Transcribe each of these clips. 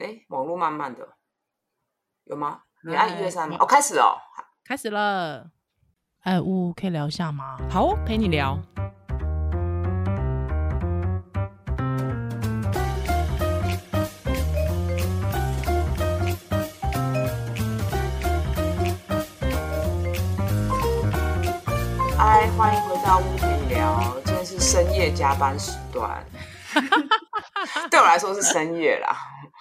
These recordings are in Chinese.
哎，网络慢慢的，有吗？你按一二三吗？哦，开始哦，开始了。哎，呜，可以聊一下吗？好哦，陪你聊。嗨，欢迎回到呜陪你聊。今天是深夜加班时段，对我来说是深夜啦。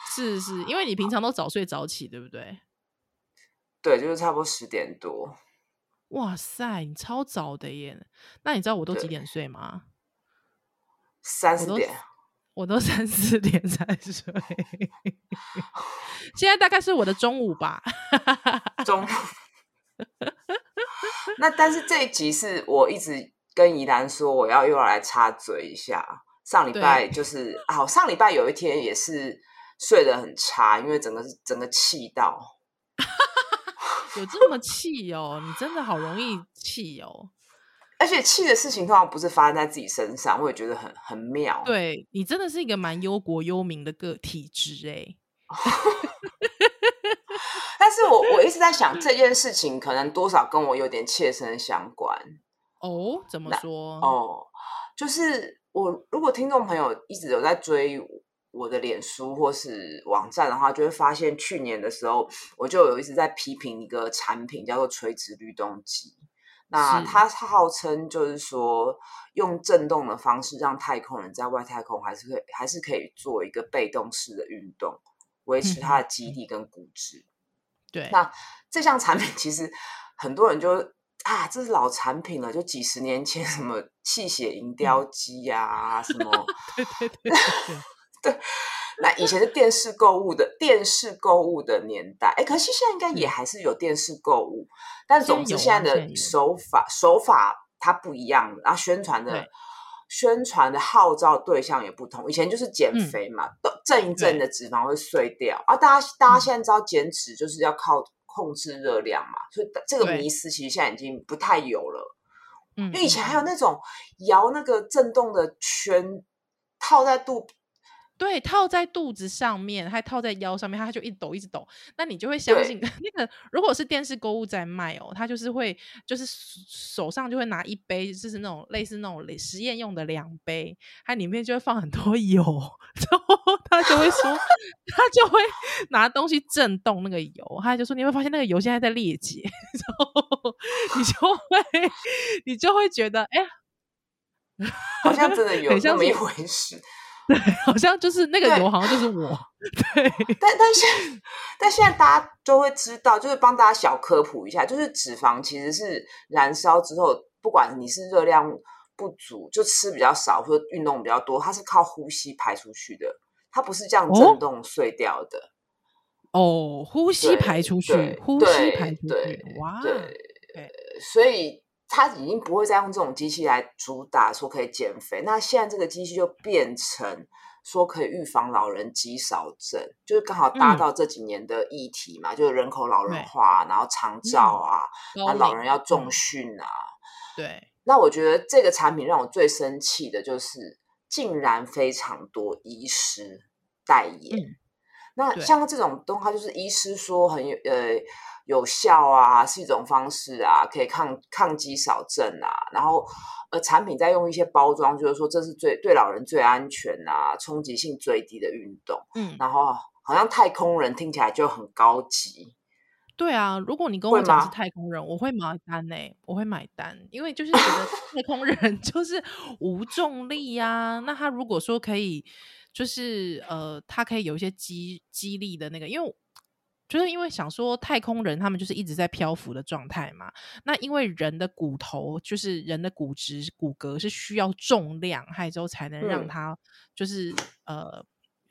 是是，因为你平常都早睡早起，对不对？对，就是差不多十点多。哇塞，你超早的耶！那你知道我都几点睡吗？三四点，我都三四点才睡。现在大概是我的中午吧。中午。那但是这一集是我一直跟怡兰说，我要又要来插嘴一下。上礼拜就是，好，上礼拜有一天也是。睡得很差，因为整个是整个气到，有这么气哦？你真的好容易气哦！而且气的事情通常不是发生在自己身上，我也觉得很很妙。对，你真的是一个蛮忧国忧民的个体质哎。但是我我一直在想这件事情，可能多少跟我有点切身相关哦。怎么说？哦，就是我如果听众朋友一直有在追我。的脸书或是网站的话，就会发现去年的时候，我就有一直在批评一个产品，叫做垂直律动机。那它号称就是说，用震动的方式让太空人在外太空还是可以，还是可以做一个被动式的运动，维持它的基地跟骨质。对，那这项产品其实很多人就啊，这是老产品了，就几十年前什么气血银雕机呀，什么 对对对对。那以前是电视购物的电视购物的年代，哎，可惜现在应该也还是有电视购物，嗯、但总之现在的手法手法它不一样了，然后宣传的宣传的号召对象也不同。以前就是减肥嘛，都、嗯、震一震的脂肪会碎掉，啊，大家大家现在知道减脂就是要靠控制热量嘛，所以这个迷思其实现在已经不太有了。嗯，因为以前还有那种摇那个震动的圈套在肚。对，套在肚子上面，还套在腰上面，它就一直抖，一直抖。那你就会相信 那个，如果是电视购物在卖哦，它就是会，就是手上就会拿一杯，就是那种类似那种实验用的量杯，它里面就会放很多油，然后他就会说，他就会拿东西震动那个油，他就说你会发现那个油现在在裂解，然后你就会，你就会觉得，哎呀，好像真的有这么一回事。对，好像就是那个油，好像就是我。对，对但但是但现在大家就会知道，就是帮大家小科普一下，就是脂肪其实是燃烧之后，不管你是热量不足，就吃比较少或者运动比较多，它是靠呼吸排出去的，它不是这样震动碎掉的。哦，呼吸排出去，呼吸排出去，哇，对，对，所以。他已经不会再用这种机器来主打说可以减肥，那现在这个机器就变成说可以预防老人肌少症，就是刚好搭到这几年的议题嘛，嗯、就是人口老人化，然后长照啊，那、嗯、老人要重训啊。对，那我觉得这个产品让我最生气的就是，竟然非常多医师代言。嗯、那像这种东西，它就是医师说很有呃。有效啊，是一种方式啊，可以抗抗肌少症啊。然后，呃，产品在用一些包装，就是说这是最对老人最安全啊，冲击性最低的运动。嗯，然后好像太空人听起来就很高级。对啊，如果你跟我讲是太空人，我会买单呢、欸，我会买单，因为就是觉得太空人 就是无重力呀、啊。那他如果说可以，就是呃，他可以有一些激激励的那个，因为。就是因为想说太空人他们就是一直在漂浮的状态嘛，那因为人的骨头就是人的骨质骨骼是需要重量，还之后才能让它就是、嗯、呃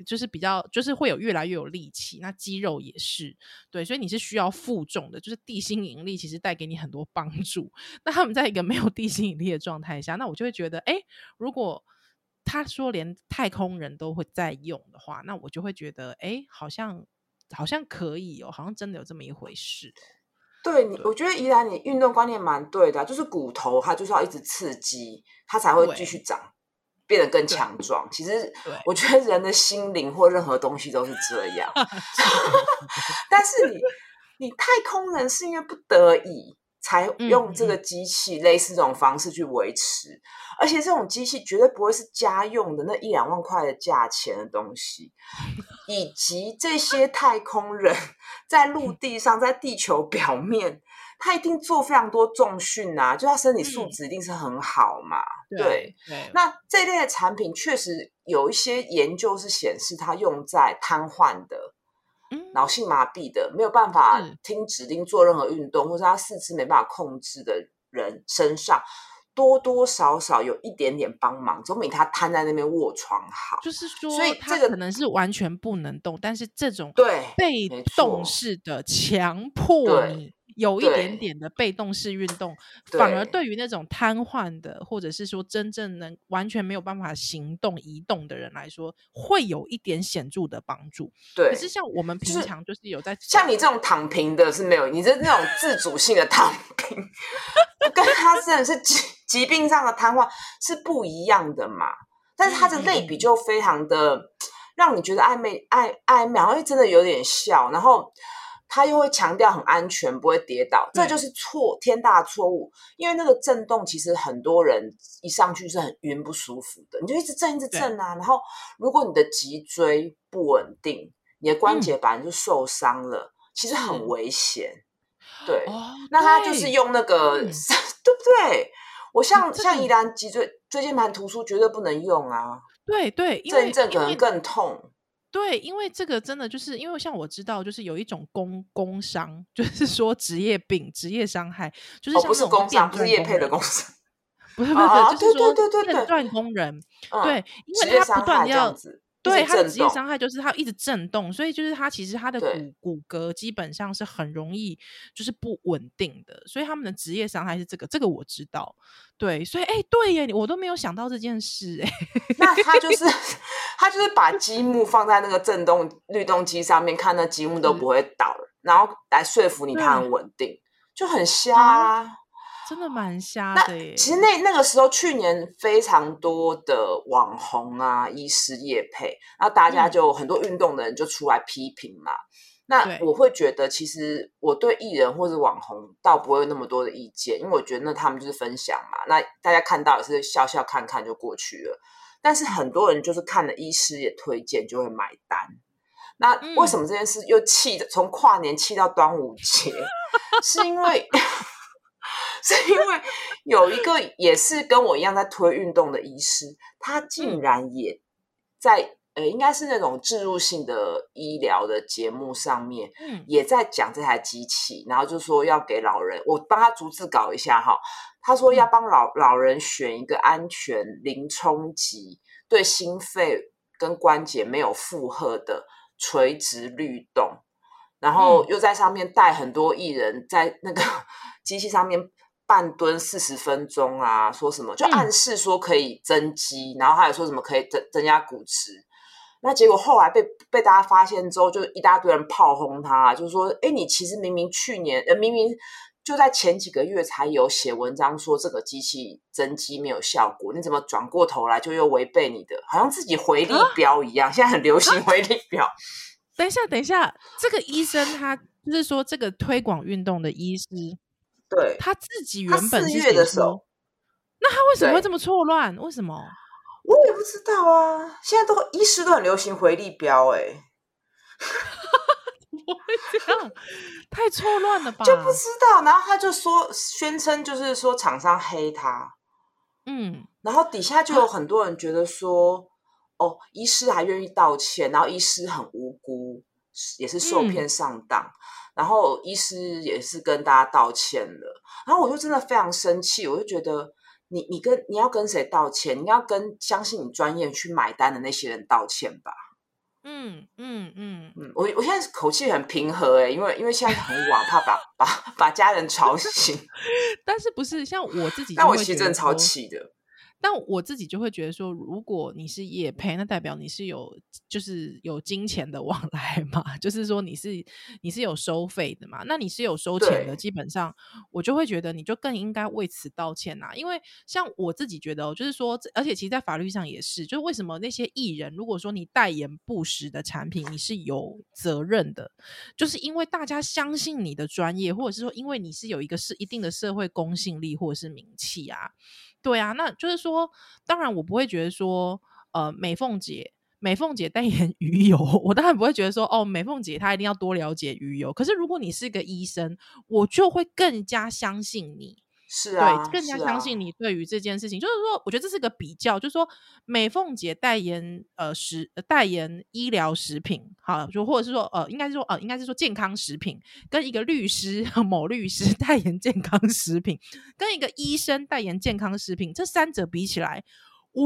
就是比较就是会有越来越有力气，那肌肉也是对，所以你是需要负重的，就是地心引力其实带给你很多帮助。那他们在一个没有地心引力的状态下，那我就会觉得，哎，如果他说连太空人都会在用的话，那我就会觉得，哎，好像。好像可以哦，好像真的有这么一回事。对你，我觉得宜兰你运动观念蛮对的，就是骨头它就是要一直刺激，它才会继续长。变得更强壮。其实，我觉得人的心灵或任何东西都是这样。但是你，你太空人是因为不得已才用这个机器类似这种方式去维持，嗯、而且这种机器绝对不会是家用的那一两万块的价钱的东西，以及这些太空人在陆地上，在地球表面。他一定做非常多重训啊，就他身体素质一定是很好嘛。嗯、对，对，对，那这类的产品确实有一些研究是显示，它用在瘫痪的、脑性麻痹的、没有办法听指令做任何运动，嗯、或者他四肢没办法控制的人身上，多多少少有一点点帮忙，总比他瘫在那边卧床好。就是说，所以这个可能是完全不能动，但是这种对被动式的强迫你。有一点点的被动式运动，反而对于那种瘫痪的，或者是说真正能完全没有办法行动移动的人来说，会有一点显著的帮助。对，可是像我们平常就是有在，像你这种躺平的是没有，你这那种自主性的躺 平，跟他真的是疾疾病上的瘫痪是不一样的嘛？但是他的类比就非常的让你觉得暧昧暧暧昧，好像真的有点笑，然后。他又会强调很安全，不会跌倒，这就是错，天大错误。因为那个震动，其实很多人一上去是很晕不舒服的，你就一直震，一直震啊。然后，如果你的脊椎不稳定，你的关节板就受伤了，嗯、其实很危险。对，哦、那他就是用那个，嗯、对不对？我像、嗯、像宜兰脊椎椎间盘突出，绝对不能用啊。对对，震一震可能更痛。对，因为这个真的就是因为像我知道，就是有一种工工伤，就是说职业病、职业伤害，就是像不是工伤，不是业配的工伤，不是不是，就是说电断工人，对，因为他不断要。对，他的职业伤害就是他一直震动，所以就是他其实他的骨骨骼基本上是很容易就是不稳定的，所以他们的职业伤害是这个，这个我知道。对，所以哎，对耶，我都没有想到这件事哎。那他就是 他就是把积木放在那个震动律动机上面，看那积木都不会倒，然后来说服你它很稳定，就很瞎啊。真的蛮瞎的耶。其实那那个时候，去年非常多的网红啊、医师业配，然后大家就、嗯、很多运动的人就出来批评嘛。那我会觉得，其实我对艺人或者网红倒不会有那么多的意见，因为我觉得那他们就是分享嘛。那大家看到也是笑笑看看就过去了。但是很多人就是看了医师也推荐就会买单。那为什么这件事又气的从跨年气到端午节？是因为。是因为有一个也是跟我一样在推运动的医师，他竟然也在呃，应该是那种植入性的医疗的节目上面，嗯，也在讲这台机器，然后就说要给老人，我帮他逐字搞一下哈。他说要帮老老人选一个安全、零冲击、对心肺跟关节没有负荷的垂直律动，然后又在上面带很多艺人，在那个 机器上面。半蹲四十分钟啊，说什么就暗示说可以增肌，嗯、然后还有说什么可以增增加骨质。那结果后来被被大家发现之后，就一大堆人炮轰他，就是说，哎，你其实明明去年呃明明就在前几个月才有写文章说这个机器增肌没有效果，你怎么转过头来就又违背你的，好像自己回力标一样？啊、现在很流行回力镖。等一下，等一下，这个医生他就是说这个推广运动的医师。对，他自己原本是的时候，那他为什么会这么错乱？为什么？我也不知道啊。现在都医师都很流行回力镖，哎，怎么会这样？太错乱了吧？就不知道。然后他就说，宣称就是说厂商黑他，嗯，然后底下就有很多人觉得说，啊、哦，医师还愿意道歉，然后医师很无辜，也是受骗上当。嗯然后医师也是跟大家道歉了，然后我就真的非常生气，我就觉得你你跟你要跟谁道歉？你要跟相信你专业去买单的那些人道歉吧。嗯嗯嗯嗯，我我现在口气很平和欸，因为因为现在很晚，怕把 把把家人吵醒。但是不是像我自己？但我其实真的超气的。但我自己就会觉得说，如果你是业配，那代表你是有就是有金钱的往 来嘛，就是说你是你是有收费的嘛，那你是有收钱的，基本上我就会觉得你就更应该为此道歉呐、啊。因为像我自己觉得，就是说，而且其实，在法律上也是，就是为什么那些艺人，如果说你代言不实的产品，你是有责任的，就是因为大家相信你的专业，或者是说，因为你是有一个是一定的社会公信力或者是名气啊。对啊，那就是说，当然我不会觉得说，呃，美凤姐，美凤姐代言 鱼油，我当然不会觉得说，哦，美凤姐她一定要多了解鱼油。可是如果你是个医生，我就会更加相信你。是啊，对，更加相信你对于这件事情，啊、就是说，我觉得这是个比较，就是说，美凤姐代言呃食代言医疗食品，好，就或者是说呃，应该是说呃，应该是说健康食品，跟一个律师 某律师代言健康食品，跟一个医生代言健康食品，这三者比起来。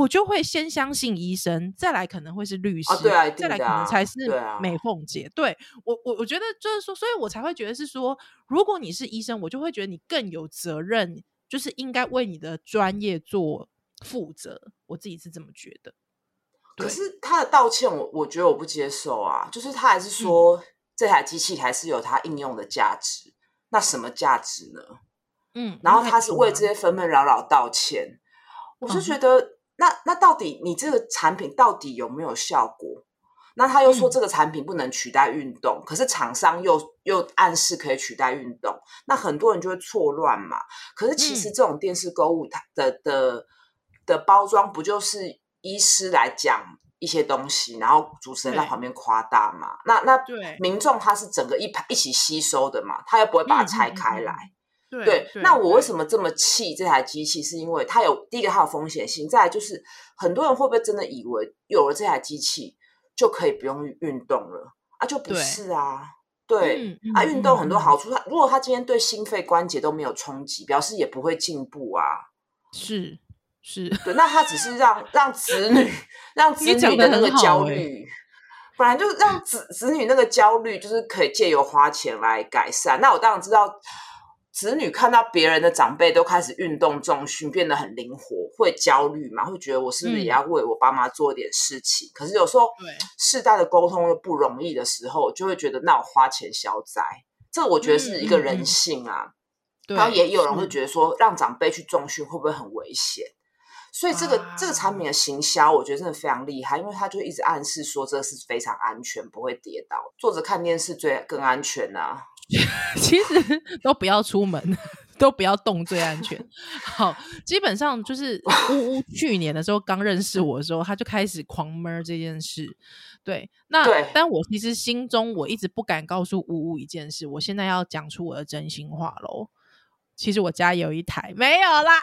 我就会先相信医生，再来可能会是律师，哦对啊、再来可能才是美凤姐。对，我，我我觉得就是说，所以我才会觉得是说，如果你是医生，我就会觉得你更有责任，就是应该为你的专业做负责。我自己是这么觉得。可是他的道歉我，我我觉得我不接受啊，就是他还是说、嗯、这台机器还是有它应用的价值。那什么价值呢？嗯，然后他是为这些纷纷扰扰道歉，嗯、我是觉得。嗯那那到底你这个产品到底有没有效果？那他又说这个产品不能取代运动，嗯、可是厂商又又暗示可以取代运动，那很多人就会错乱嘛。可是其实这种电视购物它的、嗯、的的，的包装不就是医师来讲一些东西，然后主持人在旁边夸大嘛？那那对民众他是整个一排一起吸收的嘛，他又不会把它拆开来。嗯嗯嗯对，对，那我为什么这么气这台机器？是因为它有第一个它有风险性，再来就是很多人会不会真的以为有了这台机器就可以不用运动了啊？就不是啊，对，啊，运动很多好处。它、嗯、如果它今天对心肺关节都没有冲击，表示也不会进步啊。是是，对，那它只是让让子女 让子女的那个焦虑，欸、本来就是让子子女那个焦虑，就是可以借由花钱来改善。那我当然知道。子女看到别人的长辈都开始运动重训，变得很灵活，会焦虑嘛？会觉得我是不是也要为我爸妈做点事情？嗯、可是有时候，世代的沟通又不容易的时候，就会觉得那我花钱消灾，这我觉得是一个人性啊。然后也有人会觉得说，让长辈去重训会不会很危险？所以这个、啊、这个产品的行销，我觉得真的非常厉害，因为他就一直暗示说这是非常安全，不会跌倒，坐着看电视最更安全啊。其实都不要出门，都不要动最安全。好，基本上就是呜呜去年的时候刚认识我的时候，他就开始狂闷这件事。对，那对但我其实心中我一直不敢告诉呜呜一件事，我现在要讲出我的真心话喽。其实我家有一台，没有啦。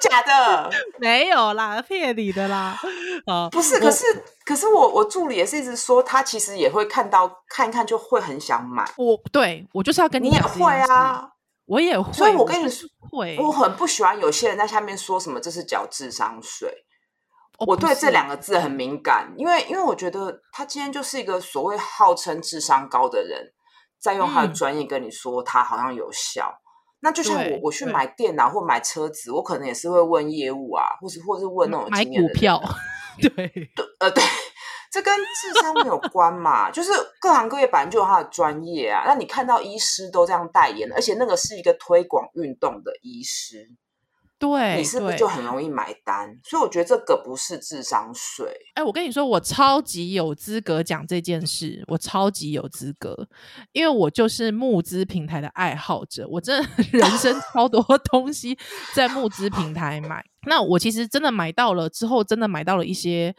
真假的 没有啦，骗你的啦。啊，不是，可是可是我我助理也是一直说，他其实也会看到看一看就会很想买。我对我就是要跟你讲，你也会啊，我也会。所以我跟你说，会，我很不喜欢有些人在下面说什么这是缴智商税。我对这两个字很敏感，因为因为我觉得他今天就是一个所谓号称智商高的人，在用他的专业跟你说他好像有效。那就像我我去买电脑或买车子，我可能也是会问业务啊，或是或是问那种经验股票，对 对呃对，这跟智商没有关嘛，就是各行各业本来就有他的专业啊。那你看到医师都这样代言，而且那个是一个推广运动的医师。对，你是不是就很容易买单？所以我觉得这个不是智商税。哎，我跟你说，我超级有资格讲这件事，我超级有资格，因为我就是募资平台的爱好者，我真的 人生 超多东西在募资平台买。那我其实真的买到了之后，真的买到了一些。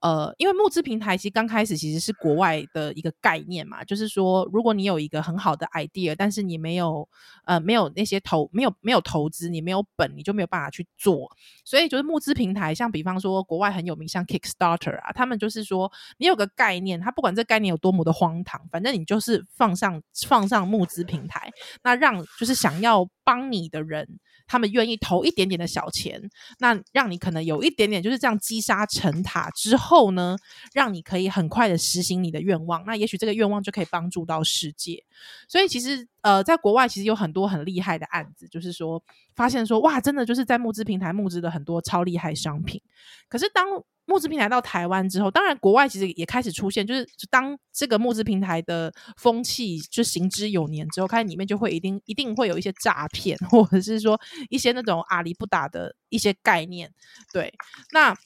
呃，因为募资平台其实刚开始其实是国外的一个概念嘛，就是说，如果你有一个很好的 idea，但是你没有呃没有那些投没有没有投资，你没有本，你就没有办法去做。所以就是募资平台，像比方说国外很有名，像 Kickstarter 啊，他们就是说，你有个概念，他不管这概念有多么的荒唐，反正你就是放上放上募资平台，那让就是想要帮你的人。他们愿意投一点点的小钱，那让你可能有一点点就是这样积沙成塔之后后呢，让你可以很快的实行你的愿望。那也许这个愿望就可以帮助到世界。所以其实呃，在国外其实有很多很厉害的案子，就是说发现说哇，真的就是在募资平台募资了很多超厉害商品。可是当募资平台到台湾之后，当然国外其实也开始出现，就是当这个募资平台的风气就行之有年之后，开始里面就会一定一定会有一些诈骗，或者是说一些那种阿里不打的一些概念。对，那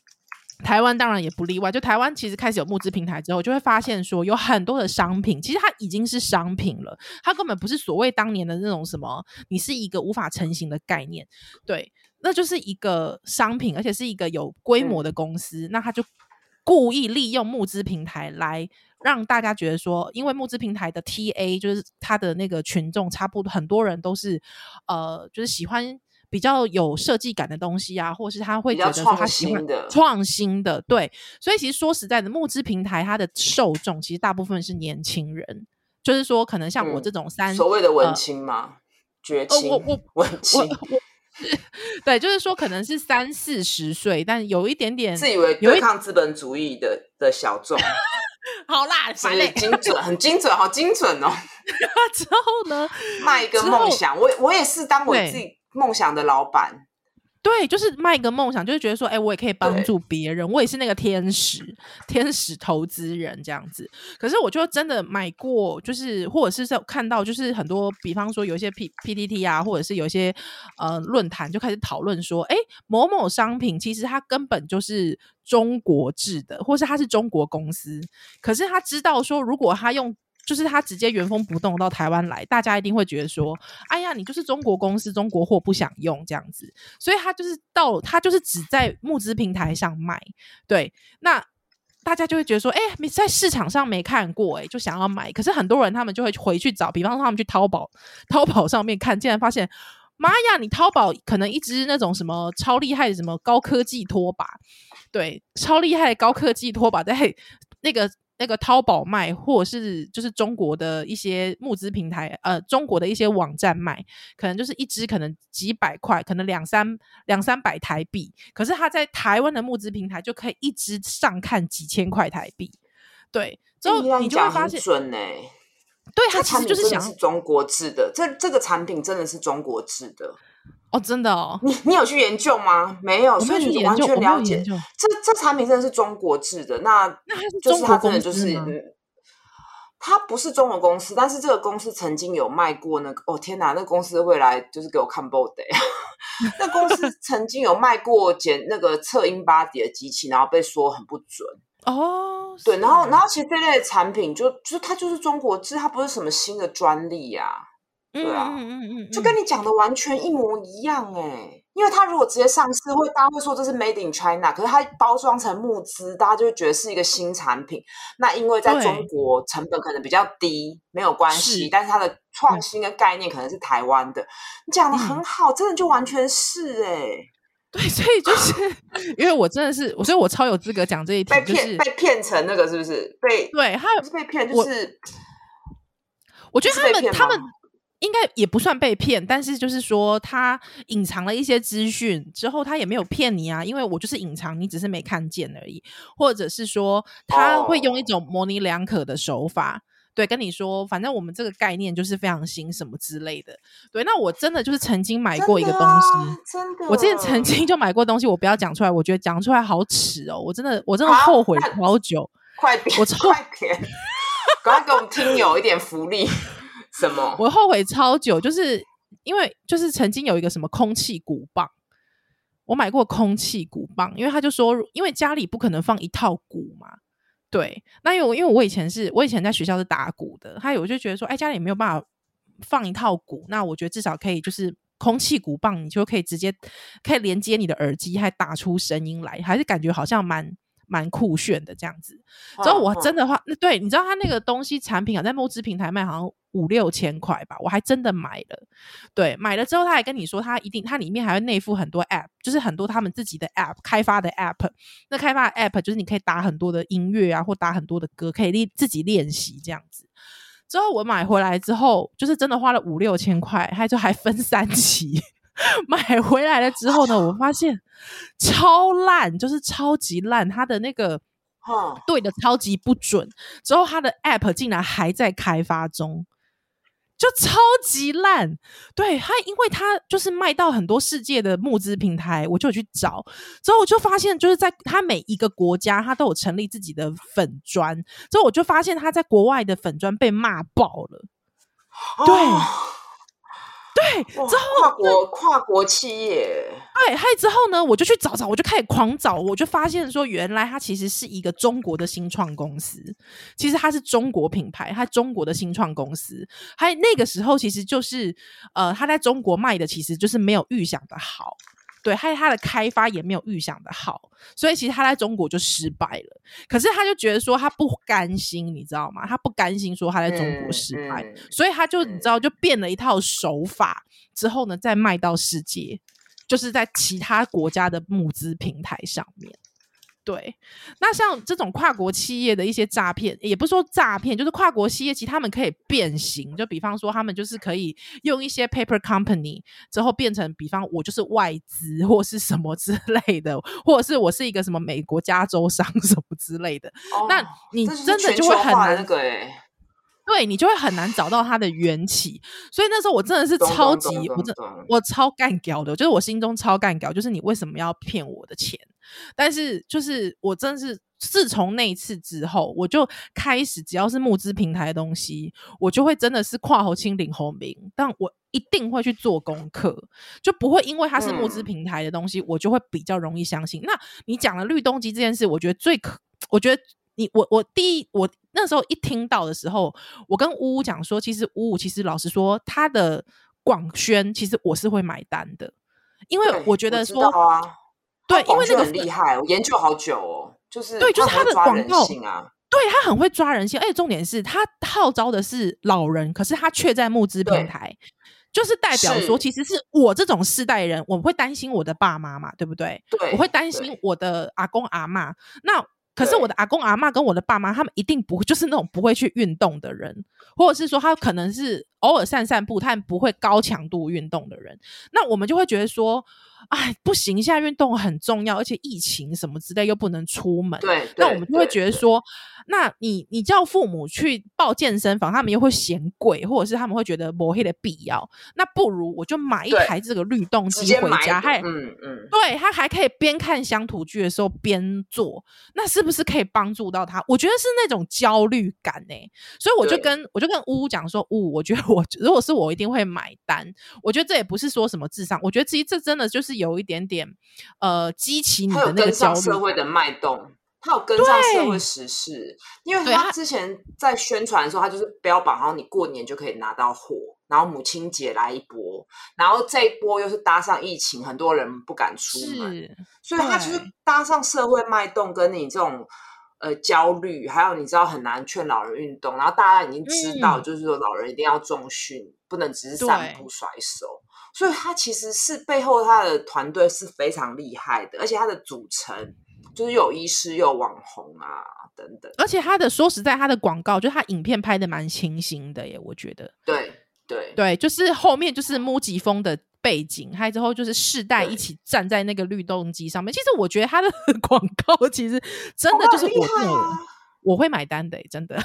台湾当然也不例外。就台湾其实开始有募资平台之后，就会发现说有很多的商品，其实它已经是商品了，它根本不是所谓当年的那种什么，你是一个无法成型的概念。对。那就是一个商品，而且是一个有规模的公司，嗯、那他就故意利用募资平台来让大家觉得说，因为募资平台的 TA 就是他的那个群众，差不多很多人都是呃，就是喜欢比较有设计感的东西啊，或是他会觉得说他喜欢创新的，对，所以其实说实在的，募资平台它的受众其实大部分是年轻人，就是说可能像我这种三、嗯、所谓的文青嘛，绝、呃、我我、文青。对，就是说可能是三四十岁，但有一点点自以为对抗资本主义的的小众。好啦，所以精准，很精准，好精准哦。之后呢，卖一个梦想，我我也是当我自己梦想的老板。对，就是卖一个梦想，就是觉得说，哎，我也可以帮助别人，我也是那个天使，天使投资人这样子。可是我就真的买过，就是或者是在看到，就是很多，比方说有一些 P P T T 啊，或者是有一些呃论坛就开始讨论说，哎，某某商品其实它根本就是中国制的，或是它是中国公司，可是他知道说，如果他用。就是他直接原封不动到台湾来，大家一定会觉得说：“哎呀，你就是中国公司，中国货不想用这样子。”所以他就是到他就是只在募资平台上卖，对，那大家就会觉得说：“哎，没在市场上没看过，哎，就想要买。”可是很多人他们就会回去找，比方说他们去淘宝，淘宝上面看，竟然发现，妈呀，你淘宝可能一支那种什么超厉害的什么高科技拖把，对，超厉害的高科技拖把在那个。那个淘宝卖，或者是就是中国的一些募资平台，呃，中国的一些网站卖，可能就是一支可能几百块，可能两三两三百台币。可是他在台湾的募资平台就可以一支上看几千块台币。对，之后你就会发现，准呢、欸。对，他其实就是想是中国制的，这这个产品真的是中国制的。哦，真的哦，你你有去研究吗？没有，所以你完全了解。这这产品真的是中国制的，那那就是它真的就是，它不是中国公司，但是这个公司曾经有卖过那个。哦天哪，那个公司未来就是给我看 body。那公司曾经有卖过检那个测 InBody 的机器，然后被说很不准哦。对，然后然后其实这类的产品就就它就是中国制，它不是什么新的专利呀、啊。对啊，嗯嗯嗯，就跟你讲的完全一模一样哎、欸，因为它如果直接上市，会大家会说这是 Made in China，可是它包装成募资，大家就会觉得是一个新产品。那因为在中国成本可能比较低，没有关系，但是它的创新的概念可能是台湾的。你讲的很好，真的就完全是哎、欸，对，所以就是 因为我真的是，所以我超有资格讲这一题，被骗被骗成那个是不是？被对，他不是被骗，就是我，我觉得他们他们。应该也不算被骗，但是就是说他隐藏了一些资讯之后，他也没有骗你啊，因为我就是隐藏，你只是没看见而已，或者是说他会用一种模棱两可的手法，哦、对，跟你说，反正我们这个概念就是非常新什么之类的，对，那我真的就是曾经买过一个东西，真的、啊，真的，我之前曾经就买过东西，我不要讲出来，我觉得讲出来好耻哦，我真的，我真的后悔好久，快点，我超快点，赶快给我们听友一点福利。什么？我后悔超久，就是因为就是曾经有一个什么空气鼓棒，我买过空气鼓棒，因为他就说，因为家里不可能放一套鼓嘛，对。那因为我因为我以前是我以前在学校是打鼓的，还有我就觉得说，哎，家里没有办法放一套鼓，那我觉得至少可以就是空气鼓棒，你就可以直接可以连接你的耳机，还打出声音来，还是感觉好像蛮。蛮酷炫的这样子，之后我真的话，那、嗯、对，你知道他那个东西产品啊，在募资平台卖好像五六千块吧，我还真的买了。对，买了之后他还跟你说，他一定，他里面还会内附很多 App，就是很多他们自己的 App 开发的 App。那开发的 App 就是你可以打很多的音乐啊，或打很多的歌，可以练自己练习这样子。之后我买回来之后，就是真的花了五六千块，还就还分三期。买回来了之后呢，我发现超烂，就是超级烂。它的那个对的超级不准。之后它的 App 竟然还在开发中。就超级烂，对他，因为他就是卖到很多世界的募资平台，我就去找，之后我就发现，就是在他每一个国家，他都有成立自己的粉专，之后我就发现他在国外的粉专被骂爆了，对。对，之后跨国跨国企业，对，还有之后呢，我就去找找，我就开始狂找，我就发现说，原来它其实是一个中国的新创公司，其实它是中国品牌，它中国的新创公司，还有那个时候其实就是，呃，它在中国卖的其实就是没有预想的好。对，还有他的开发也没有预想的好，所以其实他在中国就失败了。可是他就觉得说他不甘心，你知道吗？他不甘心说他在中国失败，嗯嗯、所以他就你知道就变了一套手法，之后呢再卖到世界，就是在其他国家的募资平台上面。对，那像这种跨国企业的一些诈骗，也不是说诈骗，就是跨国企业其实他们可以变形，就比方说他们就是可以用一些 paper company 之后变成，比方我就是外资或是什么之 类的，或者是我是一个什么美国加州商什么之类的，哦、那你真的就会很难那个哎。对，你就会很难找到它的缘起，所以那时候我真的是超级，我真我超干屌的，就是我心中超干屌，就是你为什么要骗我的钱？但是就是我真是自从那一次之后，我就开始只要是募资平台的东西，我就会真的是跨猴清领猴名，但我一定会去做功课，就不会因为它是募资平台的东西，嗯、我就会比较容易相信。那你讲了绿东机这件事，我觉得最可，我觉得。你我我第一我那时候一听到的时候，我跟呜呜讲说，其实呜呜其实老实说，他的广宣其实我是会买单的，因为我觉得说啊，对，因为那个很厉害，我研究好久哦，就是对，就是他的广告啊，对他很会抓人性，而且重点是他号召的是老人，可是他却在募资平台，就是代表说，其实是我这种世代人，我会担心我的爸妈嘛，对不对？对，我会担心我的阿公阿妈，那。可是我的阿公阿妈跟我的爸妈，他们一定不会，就是那种不会去运动的人，或者是说他可能是偶尔散散步，但不会高强度运动的人。那我们就会觉得说，哎，不行，现在运动很重要，而且疫情什么之类又不能出门。对，那我们就会觉得说，那你你叫父母去报健身房，他们又会嫌贵，或者是他们会觉得没的必要。那不如我就买一台这个律动机回家，还嗯嗯，对，他还可以边看乡土剧的时候边做，那是不是可以帮助到他？我觉得是那种焦虑感呢、欸，所以我就跟我就跟呜呜讲说，呜，我觉得我如果是我一定会买单。我觉得这也不是说什么智商，我觉得其实这真的就是。有一点点，呃，激起你的那个焦虑。社会的脉动，他有跟上社会时事，因为他之前在宣传的时候，他就是标榜，然后你过年就可以拿到货，然后母亲节来一波，然后这一波又是搭上疫情，很多人不敢出门，所以他就是搭上社会脉动，跟你这种呃焦虑，还有你知道很难劝老人运动，然后大家已经知道，就是说老人一定要重训，嗯、不能只是散步甩手。所以他其实是背后他的团队是非常厉害的，而且他的组成就是有医师、有网红啊等等。而且他的说实在，他的广告就是他影片拍的蛮清新的耶，我觉得。对对对，就是后面就是木吉风的背景，还有之后就是世代一起站在那个律动机上面。其实我觉得他的 广告其实真的就是我、我会买单的，真的。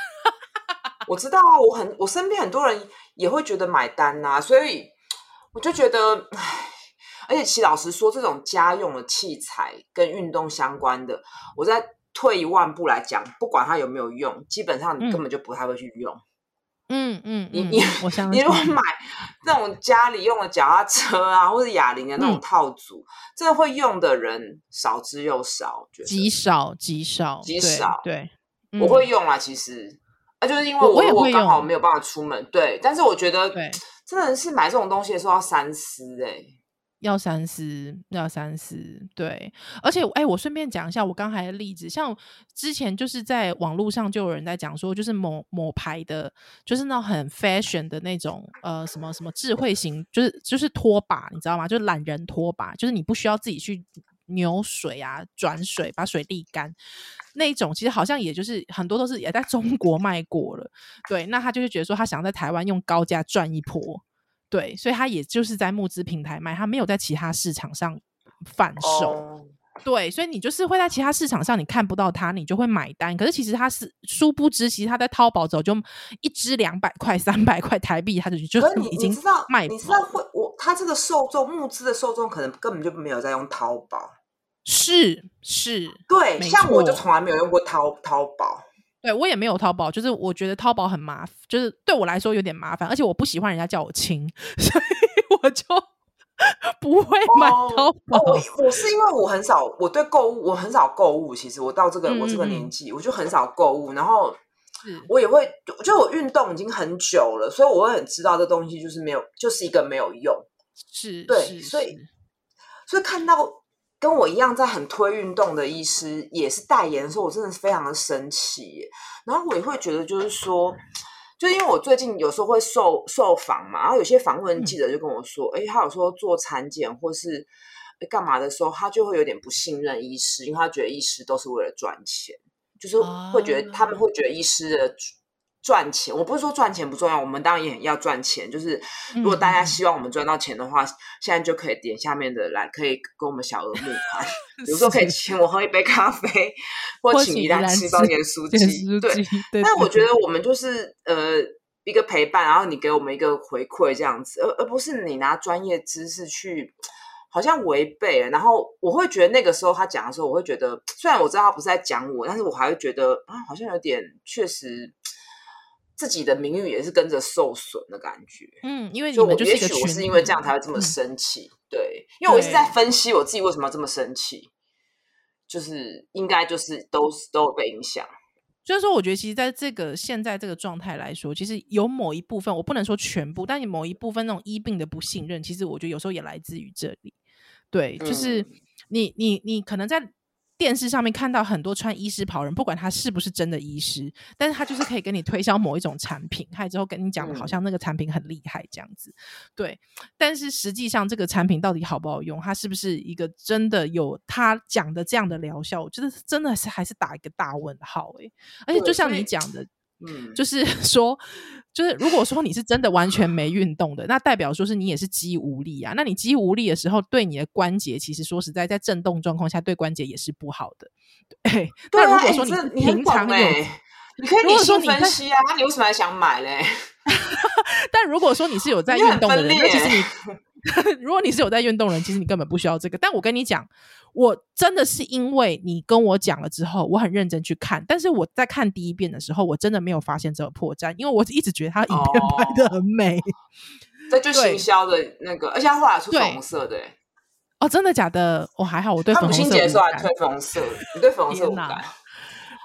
我知道啊，我很我身边很多人也会觉得买单呐、啊，所以。我就觉得，唉，而且其实老实说，这种家用的器材跟运动相关的，我再退一万步来讲，不管它有没有用，基本上你根本就不太会去用。嗯嗯，你你我想你如果买那种家里用的脚踏车啊，或者哑铃的那种套组，这、嗯、会用的人少之又少，极少极少极少。对，对我会用啊，其实啊，就是因为我我刚好没有办法出门，对，但是我觉得对。真的是买这种东西的时候要三思哎、欸，要三思，要三思。对，而且哎、欸，我顺便讲一下我刚才的例子，像之前就是在网络上就有人在讲说，就是某某牌的，就是那种很 fashion 的那种呃什么什么智慧型，就是就是拖把，你知道吗？就是懒人拖把，就是你不需要自己去。扭水啊，转水把水沥干，那一种其实好像也就是很多都是也在中国卖过了，对，那他就是觉得说他想在台湾用高价赚一波，对，所以他也就是在募资平台卖，他没有在其他市场上贩售，对，所以你就是会在其他市场上你看不到它，你就会买单。可是其实它是殊不知，其实它在淘宝走就一支两百块、三百块台币，它就就已经卖。你知道会我它这个受众募资的受众可能根本就没有在用淘宝。是是，对，像我就从来没有用过淘淘宝。对，我也没有淘宝，就是我觉得淘宝很麻烦，就是对我来说有点麻烦，而且我不喜欢人家叫我亲，所以我就 不会买淘宝。哦哦。我是因为我很少，我对购物我很少购物。其实我到这个我这个年纪，嗯、我就很少购物。然后我也会，就我运动已经很久了，所以我会很知道这东西就是没有，就是一个没有用。是，对，是所以所以看到。跟我一样在很推运动的医师也是代言的时候，我真的是非常的生气。然后我也会觉得，就是说，就因为我最近有时候会受受访嘛，然后有些访问记者就跟我说，哎、嗯，他有时候做产检或是干嘛的时候，他就会有点不信任医师，因为他觉得医师都是为了赚钱，就是会觉得他们会觉得医师的。赚钱，我不是说赚钱不重要，我们当然也要赚钱。就是如果大家希望我们赚到钱的话，嗯、现在就可以点下面的来，可以跟我们小额募款。比如说可以请我喝一杯咖啡，或请你来吃包盐酥鸡。对，对，但我觉得我们就是呃一个陪伴，然后你给我们一个回馈这样子，而而不是你拿专业知识去好像违背了。然后我会觉得那个时候他讲的时候，我会觉得虽然我知道他不是在讲我，但是我还会觉得啊，好像有点确实。自己的名誉也是跟着受损的感觉，嗯，因为你们就是也许我是因为这样才会这么生气，嗯、对，因为我一直在分析我自己为什么要这么生气，就是应该就是都都有被影响，所以说，我觉得其实在这个现在这个状态来说，其实有某一部分，我不能说全部，但你某一部分那种医病的不信任，其实我觉得有时候也来自于这里，对，就是你、嗯、你你可能在。电视上面看到很多穿医师袍人，不管他是不是真的医师，但是他就是可以跟你推销某一种产品，还之后跟你讲的好像那个产品很厉害这样子，对。但是实际上这个产品到底好不好用，它是不是一个真的有他讲的这样的疗效，我觉得真的是还是打一个大问号诶、欸。而且就像你讲的。嗯，就是 说，就是如果说你是真的完全没运动的，那代表说是你也是肌无力啊。那你肌无力的时候，对你的关节，其实说实在，在震动状况下，对关节也是不好的。对，那如果说你平常有，你可以理性分析啊，你为什么还想买嘞？但如果说你是有在运动的人，那其实你。如果你是有在运动的人，其实你根本不需要这个。但我跟你讲，我真的是因为你跟我讲了之后，我很认真去看。但是我在看第一遍的时候，我真的没有发现这个破绽，因为我一直觉得他影片拍的很美。这就行销的那个，而且他后来出粉红色的。哦，真的假的？我、哦、还好，我对粉红色。母亲节的时候还推粉红色，你对粉红色无感。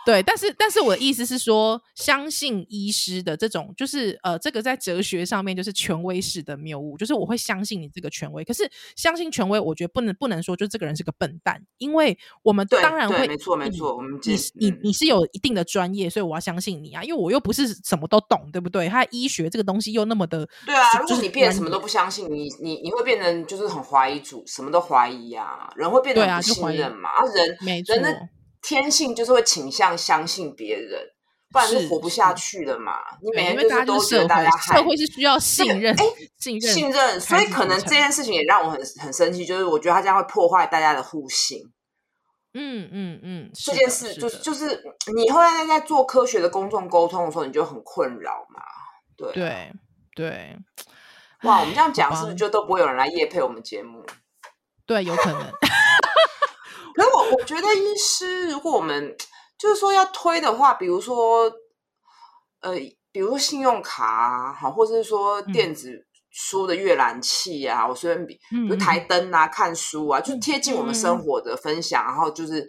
对，但是但是我的意思是说，相信医师的这种，就是呃，这个在哲学上面就是权威式的谬误，就是我会相信你这个权威。可是相信权威，我觉得不能不能说就这个人是个笨蛋，因为我们当然会，没错没错，我们你你你是有一定的专业，所以我要相信你啊，因为我又不是什么都懂，对不对？他医学这个东西又那么的，对啊，如果你变得什么都不相信，你你你会变成就是很怀疑主，什么都怀疑啊，人会变得不信任嘛，啊，人没错。人天性就是会倾向相信别人，不然是活不下去了嘛。你每天就是都觉得大家社会是需要信任，信任，信任。所以可能这件事情也让我很很生气，就是我觉得他这样会破坏大家的互信。嗯嗯嗯，这件事就是就是你后来在做科学的公众沟通的时候，你就很困扰嘛。对对对，哇，我们这样讲是不是就都不会有人来夜配我们节目？对，有可能。可是我我觉得医师，如果我们就是说要推的话，比如说，呃，比如说信用卡啊，好，或者是说电子书的阅览器啊，我随便比，比如台灯啊，看书啊，就贴近我们生活的分享，然后就是。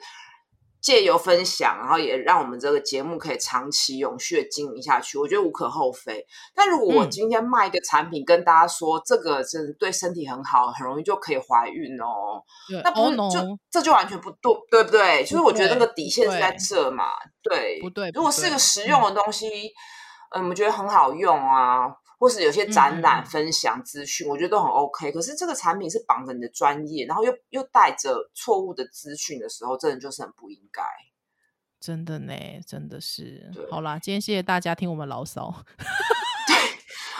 借由分享，然后也让我们这个节目可以长期永续的经营下去，我觉得无可厚非。但如果我今天卖一个产品，跟大家说、嗯、这个真的对身体很好，很容易就可以怀孕哦，那不是就、哦、这就完全不对，对不对？就是我觉得那个底线是在这嘛，对，不对？如果是一个实用的东西，嗯，嗯，我们觉得很好用啊。或是有些展览分享资讯、嗯，我觉得都很 OK。可是这个产品是绑着你的专业，然后又又带着错误的资讯的时候，真的就是很不应该。真的呢，真的是。好啦，今天谢谢大家听我们牢骚。对，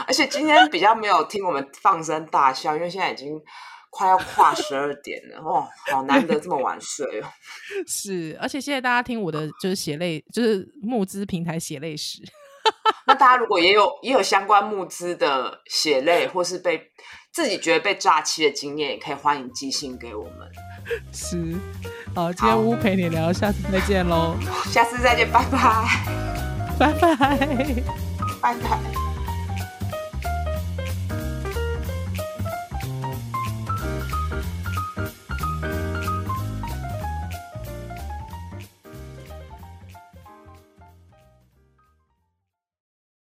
而且今天比较没有听我们放声大笑，因为现在已经快。要跨十二点了，哦，好难得这么晚睡哦。是，而且谢谢大家听我的，就是血泪，就是募资平台血泪史。那大家如果也有也有相关募资的血泪，或是被自己觉得被诈欺的经验，也可以欢迎寄信给我们。是，好，今天屋陪你聊，下次再见喽。下次再见，拜拜，拜拜，拜拜。